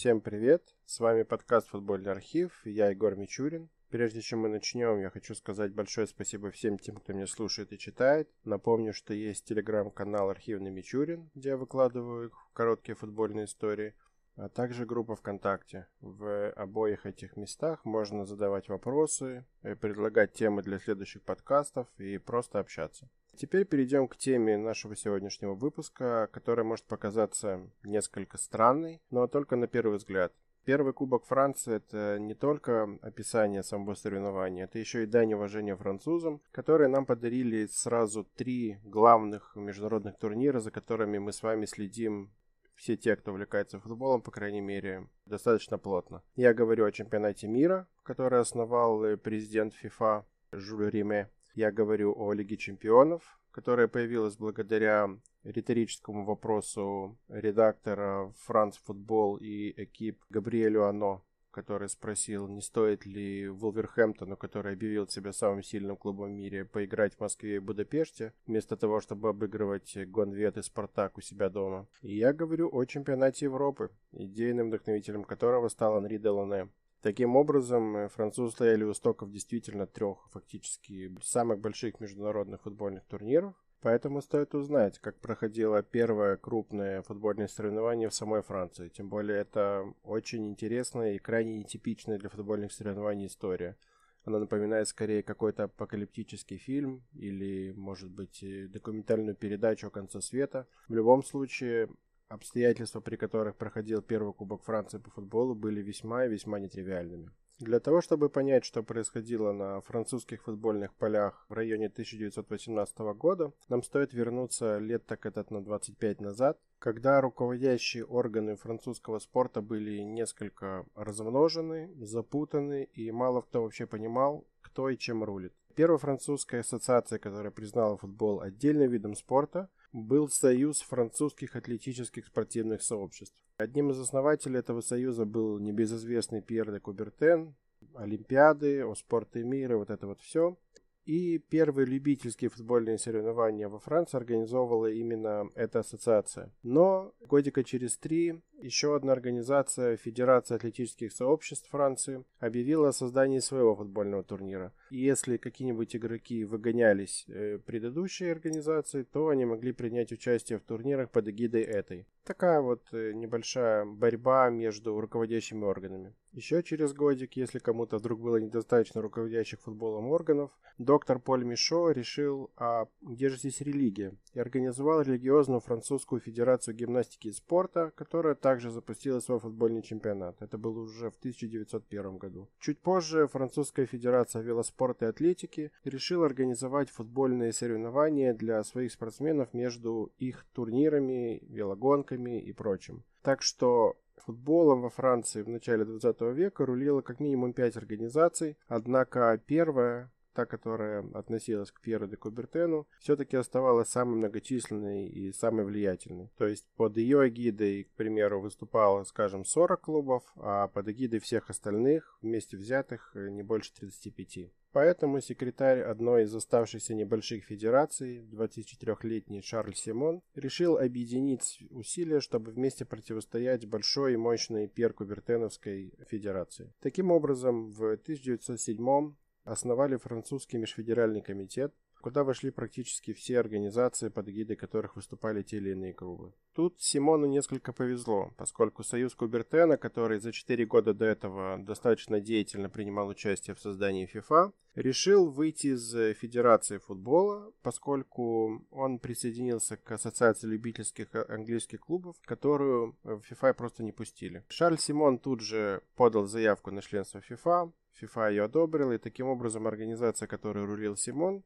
Всем привет! С вами подкаст «Футбольный архив», я Егор Мичурин. Прежде чем мы начнем, я хочу сказать большое спасибо всем тем, кто меня слушает и читает. Напомню, что есть телеграм-канал «Архивный Мичурин», где я выкладываю короткие футбольные истории, а также группа ВКонтакте. В обоих этих местах можно задавать вопросы, э, предлагать темы для следующих подкастов и просто общаться. Теперь перейдем к теме нашего сегодняшнего выпуска, которая может показаться несколько странной, но только на первый взгляд. Первый Кубок Франции – это не только описание самого соревнования, это еще и дань уважения французам, которые нам подарили сразу три главных международных турнира, за которыми мы с вами следим все те, кто увлекается футболом, по крайней мере, достаточно плотно. Я говорю о чемпионате мира, который основал президент ФИФА Жюль Риме. Я говорю о Лиге чемпионов, которая появилась благодаря риторическому вопросу редактора France Football и экип Габриэлю Ано, который спросил, не стоит ли Вулверхэмптону, который объявил себя самым сильным клубом в мире, поиграть в Москве и Будапеште, вместо того, чтобы обыгрывать Гонвет и Спартак у себя дома. И я говорю о чемпионате Европы, идейным вдохновителем которого стал Анри Делоне. Таким образом, э, французы стояли у истоков действительно трех фактически самых больших международных футбольных турниров. Поэтому стоит узнать, как проходило первое крупное футбольное соревнование в самой Франции. Тем более это очень интересная и крайне нетипичная для футбольных соревнований история. Она напоминает скорее какой-то апокалиптический фильм или, может быть, документальную передачу о конце света. В любом случае, Обстоятельства, при которых проходил первый Кубок Франции по футболу, были весьма и весьма нетривиальными. Для того, чтобы понять, что происходило на французских футбольных полях в районе 1918 года, нам стоит вернуться лет так этот на 25 назад, когда руководящие органы французского спорта были несколько размножены, запутаны и мало кто вообще понимал, кто и чем рулит. Первая французская ассоциация, которая признала футбол отдельным видом спорта – был Союз французских атлетических спортивных сообществ. Одним из основателей этого союза был небезызвестный Пьер де Кубертен, Олимпиады, о спорте мира, вот это вот все. И первые любительские футбольные соревнования во Франции организовывала именно эта ассоциация. Но годика через три еще одна организация, Федерация атлетических сообществ Франции, объявила о создании своего футбольного турнира. Если какие-нибудь игроки выгонялись э, предыдущей организации, то они могли принять участие в турнирах под эгидой этой. Такая вот э, небольшая борьба между руководящими органами. Еще через годик, если кому-то вдруг было недостаточно руководящих футболом органов, доктор Поль Мишо решил, а где же здесь религия? И организовал религиозную французскую федерацию гимнастики и спорта, которая также запустила свой футбольный чемпионат. Это было уже в 1901 году. Чуть позже французская федерация велоспорта и атлетики решила организовать футбольные соревнования для своих спортсменов между их турнирами, велогонками и прочим. Так что Футболом во Франции в начале 20 века рулило как минимум пять организаций, однако первая, та, которая относилась к Пьеру де Кубертену, все-таки оставалась самой многочисленной и самой влиятельной. То есть под ее эгидой, к примеру, выступало, скажем, 40 клубов, а под эгидой всех остальных, вместе взятых, не больше 35. Поэтому секретарь одной из оставшихся небольших федераций, 24-летний Шарль Симон, решил объединить усилия, чтобы вместе противостоять большой и мощной Перкубертеновской федерации. Таким образом, в 1907 основали французский межфедеральный комитет, куда вошли практически все организации, под эгидой которых выступали те или иные клубы. Тут Симону несколько повезло, поскольку Союз Кубертена, который за 4 года до этого достаточно деятельно принимал участие в создании ФИФА, решил выйти из Федерации футбола, поскольку он присоединился к Ассоциации любительских английских клубов, которую в ФИФА просто не пустили. Шарль Симон тут же подал заявку на членство ФИФА, ФИФА ее одобрила, и таким образом организация, которой рулил Симон,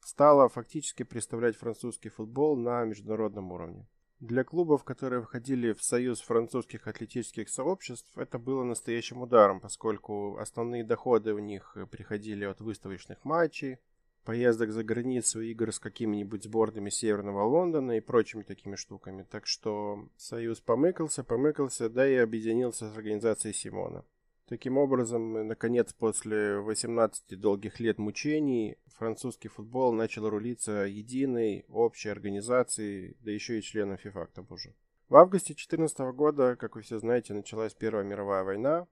стала фактически представлять французский футбол на международном уровне. Для клубов, которые входили в союз французских атлетических сообществ, это было настоящим ударом, поскольку основные доходы у них приходили от выставочных матчей, поездок за границу, игр с какими-нибудь сборными Северного Лондона и прочими такими штуками. Так что союз помыкался, помыкался, да и объединился с организацией Симона. Таким образом, наконец, после 18 долгих лет мучений, французский футбол начал рулиться единой, общей организацией, да еще и членом ФИФА к тому же. В августе 2014 года, как вы все знаете, началась Первая мировая война.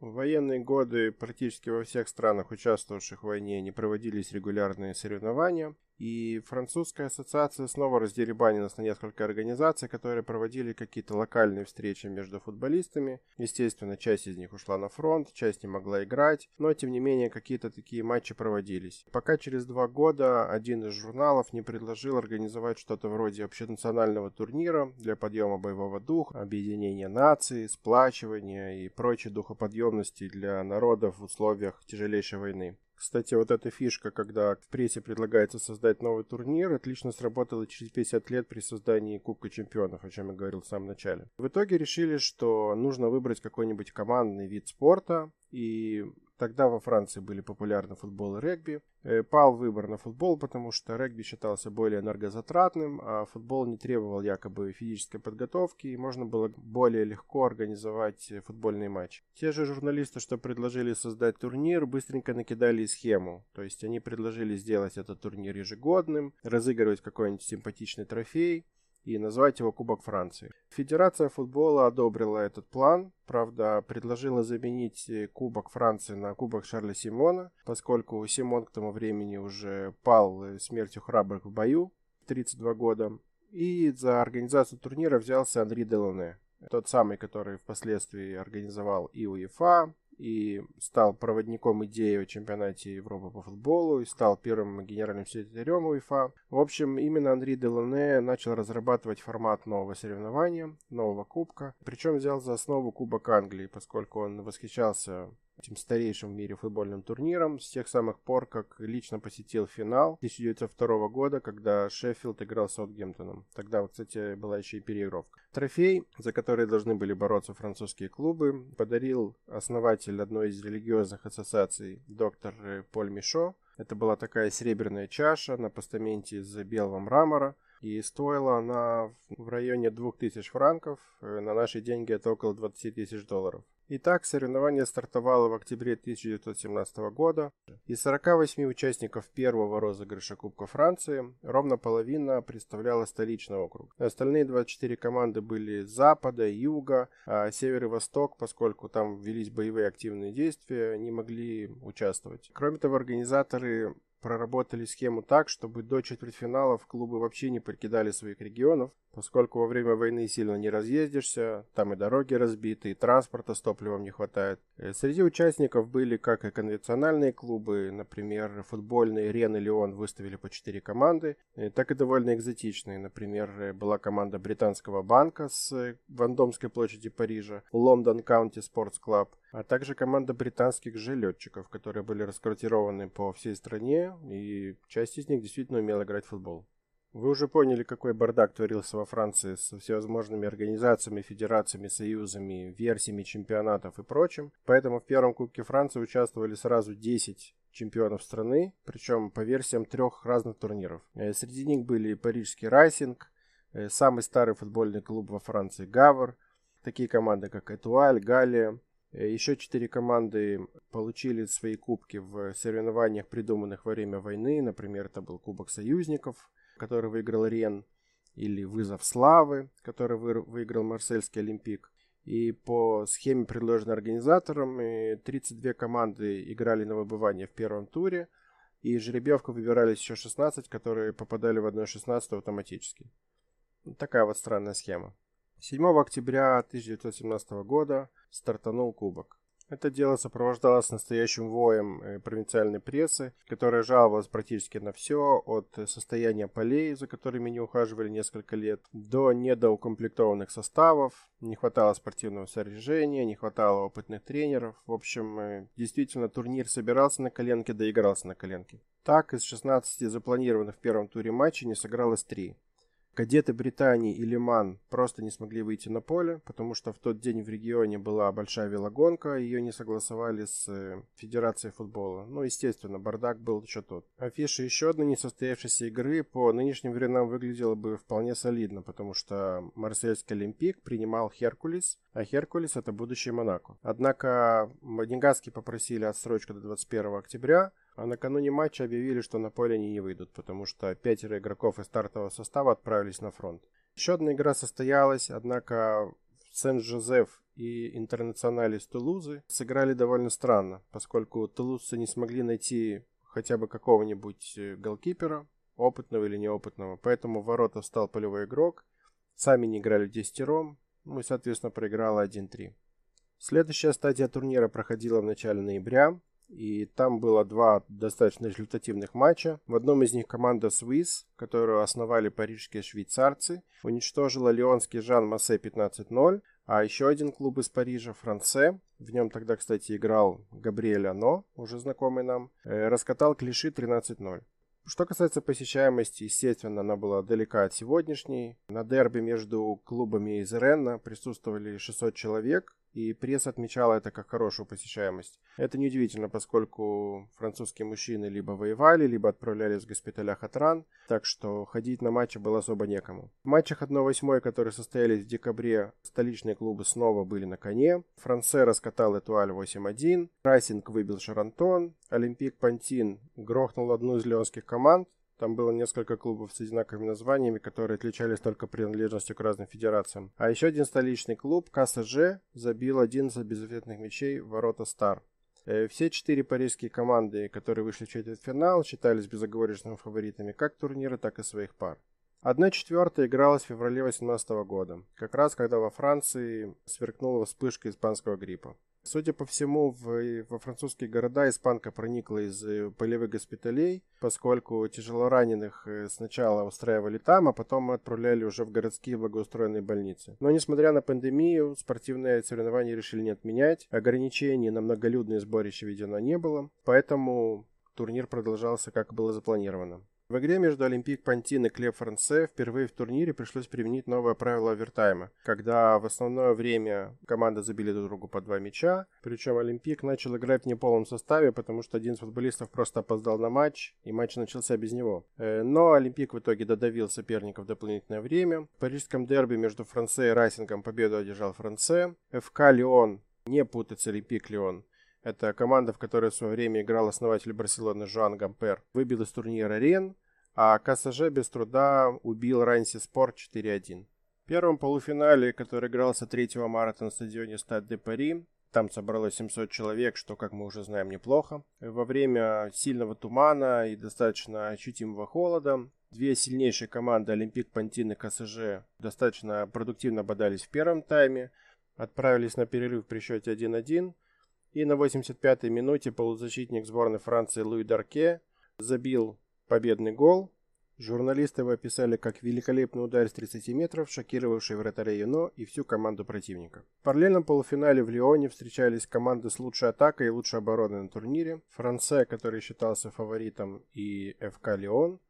В военные годы практически во всех странах, участвовавших в войне, не проводились регулярные соревнования, и французская ассоциация снова раздеребанилась на несколько организаций, которые проводили какие-то локальные встречи между футболистами. Естественно, часть из них ушла на фронт, часть не могла играть, но тем не менее какие-то такие матчи проводились. Пока через два года один из журналов не предложил организовать что-то вроде общенационального турнира для подъема боевого духа, объединения наций, сплачивания и прочей духоподъемности для народов в условиях тяжелейшей войны. Кстати, вот эта фишка, когда в прессе предлагается создать новый турнир, отлично сработала через 50 лет при создании Кубка Чемпионов, о чем я говорил в самом начале. В итоге решили, что нужно выбрать какой-нибудь командный вид спорта, и Тогда во Франции были популярны футбол и регби. Э, пал выбор на футбол, потому что регби считался более энергозатратным, а футбол не требовал якобы физической подготовки, и можно было более легко организовать футбольный матч. Те же журналисты, что предложили создать турнир, быстренько накидали схему. То есть они предложили сделать этот турнир ежегодным, разыгрывать какой-нибудь симпатичный трофей, и назвать его Кубок Франции. Федерация футбола одобрила этот план, правда, предложила заменить э, Кубок Франции на Кубок Шарля Симона, поскольку Симон к тому времени уже пал э, смертью храбрых в бою, 32 года. И за организацию турнира взялся Анри Делоне, тот самый, который впоследствии организовал и УЕФА, и стал проводником идеи о чемпионате Европы по футболу, и стал первым генеральным секретарем УЕФА. В общем, именно Андрей Делане начал разрабатывать формат нового соревнования, нового кубка, причем взял за основу Кубок Англии, поскольку он восхищался этим старейшим в мире футбольным турниром с тех самых пор, как лично посетил финал 1902 года, когда Шеффилд играл с Саутгемптоном. Тогда, кстати, была еще и переигровка. Трофей, за который должны были бороться французские клубы, подарил основатель одной из религиозных ассоциаций доктор Поль Мишо. Это была такая серебряная чаша на постаменте из белого мрамора, и стоила она в районе 2000 франков, э, на наши деньги это около 20 тысяч долларов. Итак, соревнование стартовало в октябре 1917 года. Из 48 участников первого розыгрыша Кубка Франции ровно половина представляла столичный округ. Остальные 24 команды были с запада, юга, а север и восток, поскольку там велись боевые активные действия, не могли участвовать. Кроме того, организаторы проработали схему так, чтобы до четвертьфиналов клубы вообще не покидали своих регионов, поскольку во время войны сильно не разъездишься, там и дороги разбиты, и транспорта с топливом не хватает. Э, среди участников были как и конвенциональные клубы, например, футбольный Рен и Леон выставили по 4 команды, э, так и довольно экзотичные, например, э, была команда британского банка с Вандомской площади Парижа, London County Sports Club, а также команда британских же летчиков, которые были расквартированы по всей стране, и часть из них действительно умела играть в футбол. Вы уже поняли, какой бардак творился во Франции со всевозможными организациями, федерациями, союзами, версиями чемпионатов и прочим. Поэтому в первом Кубке Франции участвовали сразу 10 чемпионов страны, причем по версиям трех разных турниров. Э, среди них были парижский Расинг, э, самый старый футбольный клуб во Франции Гавр, такие команды как Этуаль, Галия, Еще четыре команды получили свои кубки в соревнованиях, придуманных во время войны. Например, это был Кубок Союзников, который выиграл Рен, или Вызов Славы, который выиграл Марсельский Олимпик. И по схеме, предложенной организатором, 32 команды играли на выбывание в первом туре, и жеребьевку выбирались еще 16, которые попадали в 1-16 автоматически. Такая вот странная схема. 7 октября 1917 года стартанул кубок. Это дело сопровождалось настоящим воем э, провинциальной прессы, которая жаловалась практически на все, от состояния полей, за которыми не ухаживали несколько лет, до недоукомплектованных составов, не хватало спортивного снаряжения, не хватало опытных тренеров. В общем, э, действительно турнир собирался на коленке, доигрался на коленке. Так, из 16 запланированных в первом туре матчей не сыгралось 3. Кадеты Британии и Лиман просто не смогли выйти на поле, потому что в тот день в регионе была большая велогонка, ее не согласовали с э, Федерацией футбола. Ну, естественно, бардак был еще тот. Афиша еще одной несостоявшейся игры по нынешним временам выглядела бы вполне солидно, потому что Марсельский Олимпик принимал Херкулес, а Херкулес это будущий Монако. Однако Мадингаски попросили отсрочку до 21 октября, а накануне матча объявили, что на поле они не выйдут, потому что пятеро игроков из стартового состава отправились на фронт. Еще одна игра состоялась, однако Сен-Жозеф и Интернационале из Тулузы сыграли довольно странно, поскольку тулузцы не смогли найти хотя бы какого-нибудь э, голкипера, опытного или неопытного, поэтому в ворота встал полевой игрок, сами не играли десятером, ну и, соответственно, проиграла 1-3. Следующая стадия турнира проходила в начале ноября, и там было два достаточно результативных матча. В одном из них команда Swiss, которую основали парижские швейцарцы, уничтожила леонский Жан Массе 15-0, а еще один клуб из Парижа, Франце, в нем тогда, кстати, играл Габриэль Ано, уже знакомый нам, э, раскатал клиши 13-0. Что касается посещаемости, естественно, она была далека от сегодняшней. На дерби между клубами из Ренна присутствовали 600 человек, и пресса отмечала это как хорошую посещаемость. Это неудивительно, поскольку французские мужчины либо воевали, либо отправлялись в госпиталях от ран, так что ходить на матчи было особо некому. В матчах 1-8, которые состоялись в декабре, столичные клубы снова были на коне. Франце раскатал Этуаль 8-1, Райсинг выбил Шарантон, Олимпик Пантин грохнул одну из леонских команд, там было несколько клубов с одинаковыми названиями, которые отличались только принадлежностью к разным федерациям. А еще один столичный клуб, КСЖ, забил 11 безответных мячей в ворота Стар. Э, все четыре парижские команды, которые вышли в четвертьфинал, считались безоговорочными фаворитами как турнира, так и своих пар. Одна четвертая игралась в феврале 2018 года, как раз когда во Франции сверкнула вспышка испанского гриппа. Судя по всему, в, во французские города испанка проникла из э, полевых госпиталей, поскольку тяжелораненых э, сначала устраивали там, а потом отправляли уже в городские благоустроенные больницы. Но несмотря на пандемию, спортивные соревнования решили не отменять, ограничений на многолюдные сборища введено не было, поэтому турнир продолжался как было запланировано. В игре между Олимпик Пантен и Клеб Франсе впервые в турнире пришлось применить новое правило овертайма, когда в основное время команды забили друг другу по два мяча, причем Олимпик начал играть в неполном составе, потому что один из футболистов просто опоздал на матч, и матч начался без него. Э, но Олимпик в итоге додавил соперников в дополнительное время. В парижском дерби между Франсе и Расингом победу одержал Франсе. ФК Лион, не путать с Олимпик Леон, это команда, в которой в свое время играл основатель Барселоны Жоан Гампер. Выбил из турнира Рен, а КСЖ без труда убил Ранси Спорт 4-1. В первом полуфинале, который игрался 3 марта на стадионе Стад де Пари, там собралось 700 человек, что, как мы уже знаем, неплохо. Во время сильного тумана и достаточно ощутимого холода две сильнейшие команды Олимпик Пантин и КСЖ достаточно продуктивно бодались в первом тайме, отправились на перерыв при счете 1-1, и на 85-й минуте полузащитник сборной Франции Луи Дарке забил победный гол. Журналисты его описали как великолепный удар с 30 метров, шокировавший вратаря Юно и всю команду противника. В параллельном полуфинале в Лионе встречались команды с лучшей атакой и лучшей обороной на турнире. Франце, который считался фаворитом, и ФК Лион.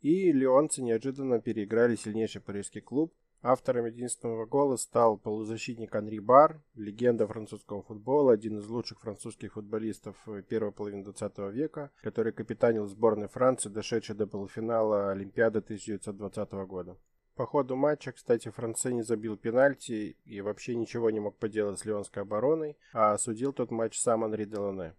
И лионцы неожиданно переиграли сильнейший парижский клуб Автором единственного гола стал полузащитник Анри Бар, легенда французского футбола, один из лучших французских футболистов первой половины 20 века, который капитанил сборной Франции, дошедшей до полуфинала Олимпиады 1920 года. По ходу матча, кстати, Франце не забил пенальти и вообще ничего не мог поделать с леонской обороной, а судил тот матч сам Анри Делане.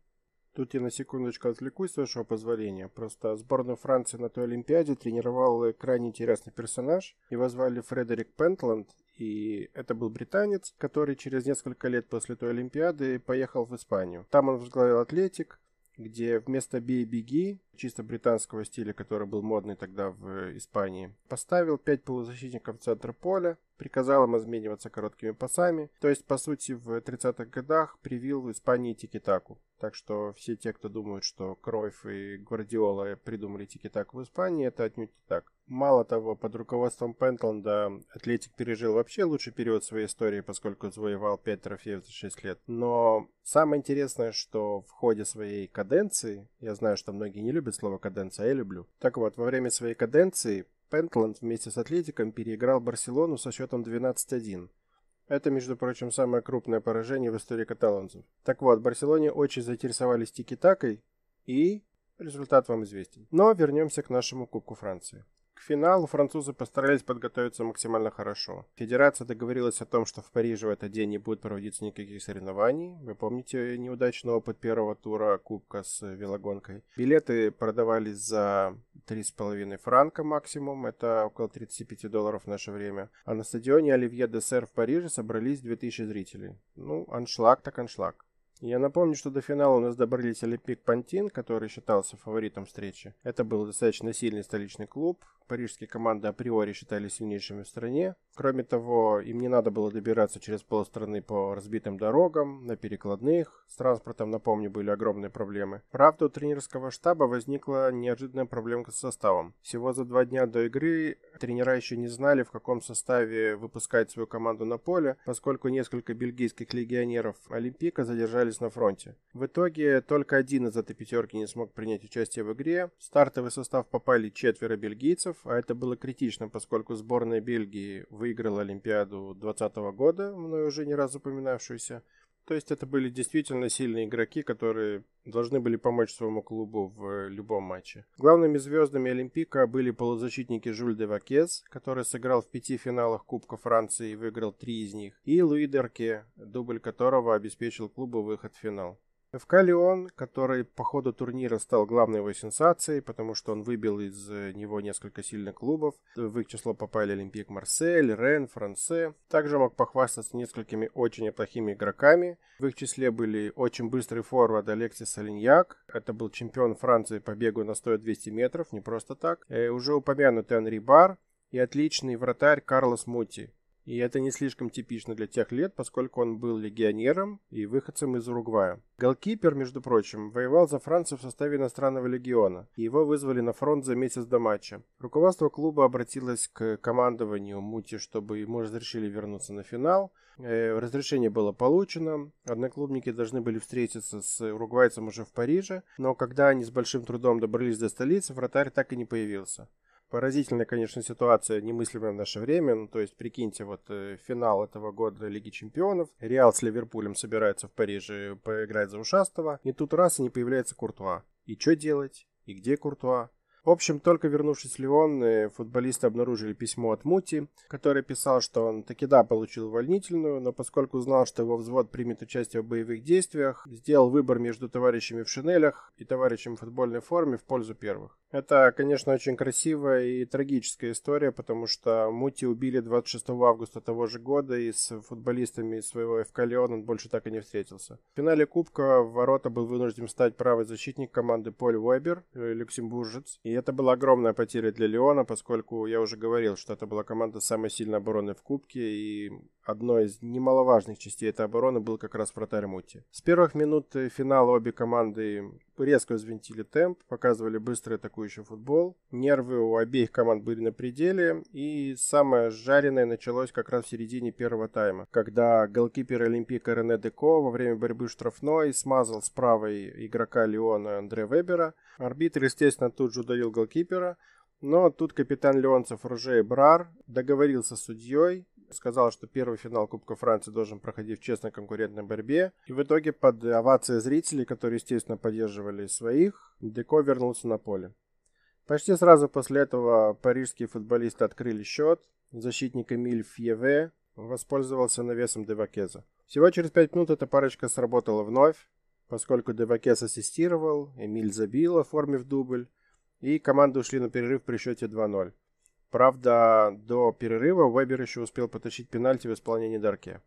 Тут я на секундочку отвлекусь, с вашего позволения. Просто сборную Франции на той Олимпиаде тренировал крайне интересный персонаж. Его звали Фредерик Пентланд, и это был британец, который через несколько лет после той Олимпиады поехал в Испанию. Там он возглавил Атлетик, где вместо «бей-беги», чисто британского стиля, который был модный тогда в Испании, поставил пять полузащитников в центр поля, приказал им измениваться короткими пасами, то есть, по сути, в 30-х годах привил в Испании тики-таку. Так что все те, кто думают, что Кройф и Гвардиола придумали тики-так в Испании, это отнюдь не так. Мало того, под руководством Пентланда Атлетик пережил вообще лучший период своей истории, поскольку завоевал 5 трофеев за 6 лет. Но самое интересное, что в ходе своей каденции, я знаю, что многие не любят слово каденция, а я люблю. Так вот, во время своей каденции Пентланд вместе с Атлетиком переиграл Барселону со счетом 12-1. Это, между прочим, самое крупное поражение в истории каталонцев. Так вот, Барселоне очень заинтересовались тики-такой, и результат вам известен. Но вернемся к нашему Кубку Франции. К финалу французы постарались подготовиться максимально хорошо. Федерация договорилась о том, что в Париже в этот день не будет проводиться никаких соревнований. Вы помните неудачный опыт первого тура Кубка с велогонкой? Билеты продавались за 3,5 франка максимум, это около 35 долларов в наше время. А на стадионе Оливье де Сер в Париже собрались 2000 зрителей. Ну, аншлаг так аншлаг. Я напомню, что до финала у нас добрались Олимпик Пантин, который считался фаворитом встречи. Это был достаточно сильный столичный клуб. Парижские команды априори считались сильнейшими в стране. Кроме того, им не надо было добираться через полстраны по разбитым дорогам, на перекладных. С транспортом, напомню, были огромные проблемы. Правда, у тренерского штаба возникла неожиданная проблемка с составом. Всего за два дня до игры тренера еще не знали, в каком составе выпускать свою команду на поле, поскольку несколько бельгийских легионеров Олимпика задержались на фронте. В итоге только один из этой пятерки не смог принять участие в игре. В стартовый состав попали четверо бельгийцев, шансов, а это было критично, поскольку сборная Бельгии выиграла Олимпиаду 2020 года, мной уже не раз упоминавшуюся. То есть это были действительно сильные игроки, которые должны были помочь своему клубу в любом матче. Главными звездами Олимпика были полузащитники Жюль де Вакез, который сыграл в пяти финалах Кубка Франции и выиграл три из них, и Луи Дерке, дубль которого обеспечил клубу выход в финал. ФК Леон, который по ходу турнира стал главной его сенсацией, потому что он выбил из э, него несколько сильных клубов. В их число попали Олимпик Марсель, Рен, Франце. Также мог похвастаться несколькими очень неплохими игроками. В их числе были очень быстрый форвард Алексис Алиньяк. Это был чемпион Франции по бегу на 100-200 метров, не просто так. И э, уже упомянутый Анри Бар и отличный вратарь Карлос Мути. И это не слишком типично для тех лет, поскольку он был легионером и выходцем из Уругвая. Голкипер, между прочим, воевал за Францию в составе иностранного легиона, и его вызвали на фронт за месяц до матча. Руководство клуба обратилось к командованию Мути, чтобы ему разрешили вернуться на финал. Э, разрешение было получено, одноклубники должны были встретиться с уругвайцем уже в Париже, но когда они с большим трудом добрались до столицы, вратарь так и не появился. Поразительная, конечно, ситуация, немыслимая в наше время. Ну, то есть, прикиньте, вот э, финал этого года Лиги Чемпионов. Реал с Ливерпулем собираются в Париже поиграть за ушастого. И тут раз и не появляется Куртуа. И что делать? И где Куртуа? В общем, только вернувшись в Лион, э, футболисты обнаружили письмо от Мути, который писал, что он таки да получил увольнительную, но поскольку знал, что его взвод примет участие в боевых действиях, сделал выбор между товарищами в шинелях и товарищами в футбольной форме в пользу первых. Это, конечно, очень красивая и трагическая история, потому что Мути убили 26 августа того же года, и с футболистами своего ФК Леон он больше так и не встретился. В финале Кубка в ворота был вынужден стать правый защитник команды Поль Уэбер, э, люксембуржец. И это была огромная потеря для Леона, поскольку я уже говорил, что это была команда самой сильной обороны в Кубке, и одной из немаловажных частей этой обороны был как раз вратарь Мути. С первых минут финала обе команды резко взвинтили темп, показывали быстрый атакующий футбол. Нервы у обеих команд были на пределе, и самое жареное началось как раз в середине первого тайма, когда голкипер Олимпика Рене Деко во время борьбы штрафной смазал с правой игрока Леона Андре Вебера. Арбитр, естественно, тут же ударил голкипера, но тут капитан Леонцев Роже Брар договорился с судьей, сказал, что первый финал Кубка Франции должен проходить в честной конкурентной борьбе. И в итоге под овацией зрителей, которые, естественно, поддерживали своих, Деко вернулся на поле. Почти сразу после этого парижские футболисты открыли счет. Защитник Эмиль Фьеве воспользовался навесом Девакеза. Всего через 5 минут эта парочка сработала вновь, поскольку Девакез ассистировал, Эмиль забил, оформив дубль, и команды ушли на перерыв при счете 2-0. Правда, до перерыва Вебер еще успел потащить пенальти в исполнении Дарке.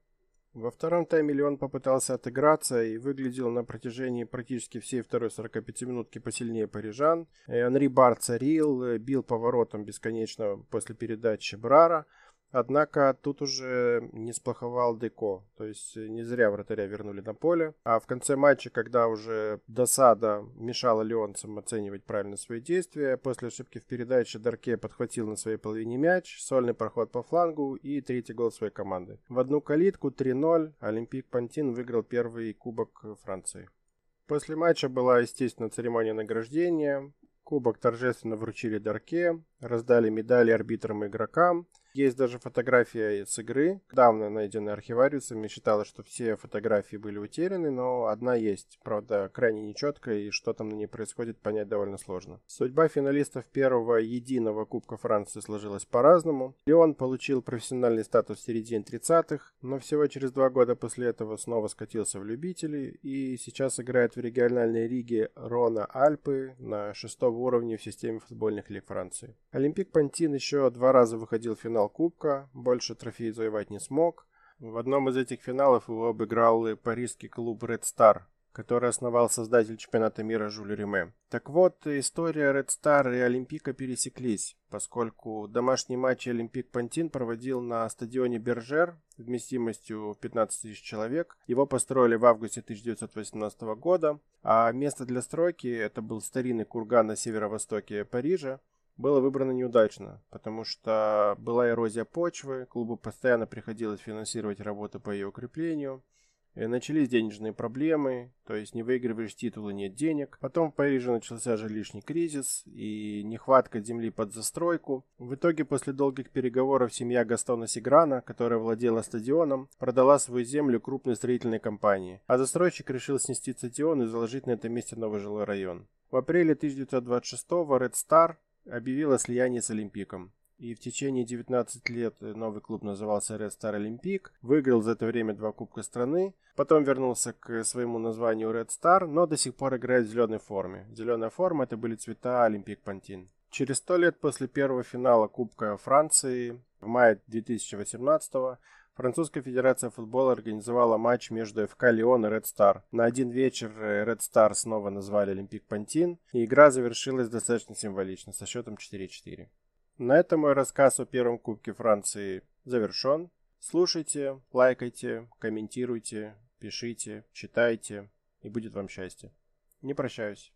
Во втором тайме Леон попытался отыграться и выглядел на протяжении практически всей второй 45 минутки посильнее парижан. Анри Бар царил, бил поворотом бесконечно после передачи Брара. Однако тут уже не сплоховал Деко, то есть не зря вратаря вернули на поле. А в конце матча, когда уже досада мешала леонцам оценивать правильно свои действия, после ошибки в передаче Дарке подхватил на своей половине мяч, сольный проход по флангу и третий гол своей команды. В одну калитку 3-0 Олимпик Пантин выиграл первый кубок Франции. После матча была, естественно, церемония награждения. Кубок торжественно вручили Дарке, раздали медали арбитрам и игрокам – Есть даже фотография с игры, давно найденная архивариусами. Считалось, что все фотографии были утеряны, но одна есть. Правда, крайне нечеткая, и что там на ней происходит, понять довольно сложно. Судьба финалистов первого единого Кубка Франции сложилась по-разному. Леон получил профессиональный статус в середине 30-х, но всего через два года после этого снова скатился в любители и сейчас играет в региональной лиге Рона Альпы на шестом уровне в системе футбольных лиг Франции. Олимпик Пантин еще два раза выходил в финал Кубка, больше трофеев завоевать не смог. В одном из этих финалов его обыграл парижский клуб Red Star, который основал создатель чемпионата мира Жюль Риме. Так вот, история Red Star и Олимпика пересеклись, поскольку домашний матч Олимпик Пантин проводил на стадионе Бержер вместимостью 15 тысяч человек. Его построили в августе 1918 года, а место для стройки, это был старинный курган на северо-востоке Парижа, было выбрано неудачно, потому что была эрозия почвы, клубу постоянно приходилось финансировать работы по ее укреплению, начались денежные проблемы, то есть не выигрываешь титулы, нет денег. Потом в Париже начался жилищный кризис и нехватка земли под застройку. В итоге после долгих переговоров семья Гастона Сиграна, которая владела стадионом, продала свою землю крупной строительной компании, а застройщик решил снести стадион и заложить на этом месте новый жилой район. В апреле 1926-го Red Star объявил о слиянии с Олимпиком. И в течение 19 лет новый клуб назывался Red Star Olympic, выиграл за это время два кубка страны, потом вернулся к своему названию Red Star, но до сих пор играет в зеленой форме. Зеленая форма это были цвета Олимпик Пантин. Через сто лет после первого финала Кубка Франции в мае 2018 года Французская федерация футбола организовала матч между ФК Лион и Red Star. На один вечер Red Star снова назвали Олимпик Пантин, и игра завершилась достаточно символично, со счетом 4-4. На этом мой рассказ о первом Кубке Франции завершен. Слушайте, лайкайте, комментируйте, пишите, читайте, и будет вам счастье. Не прощаюсь.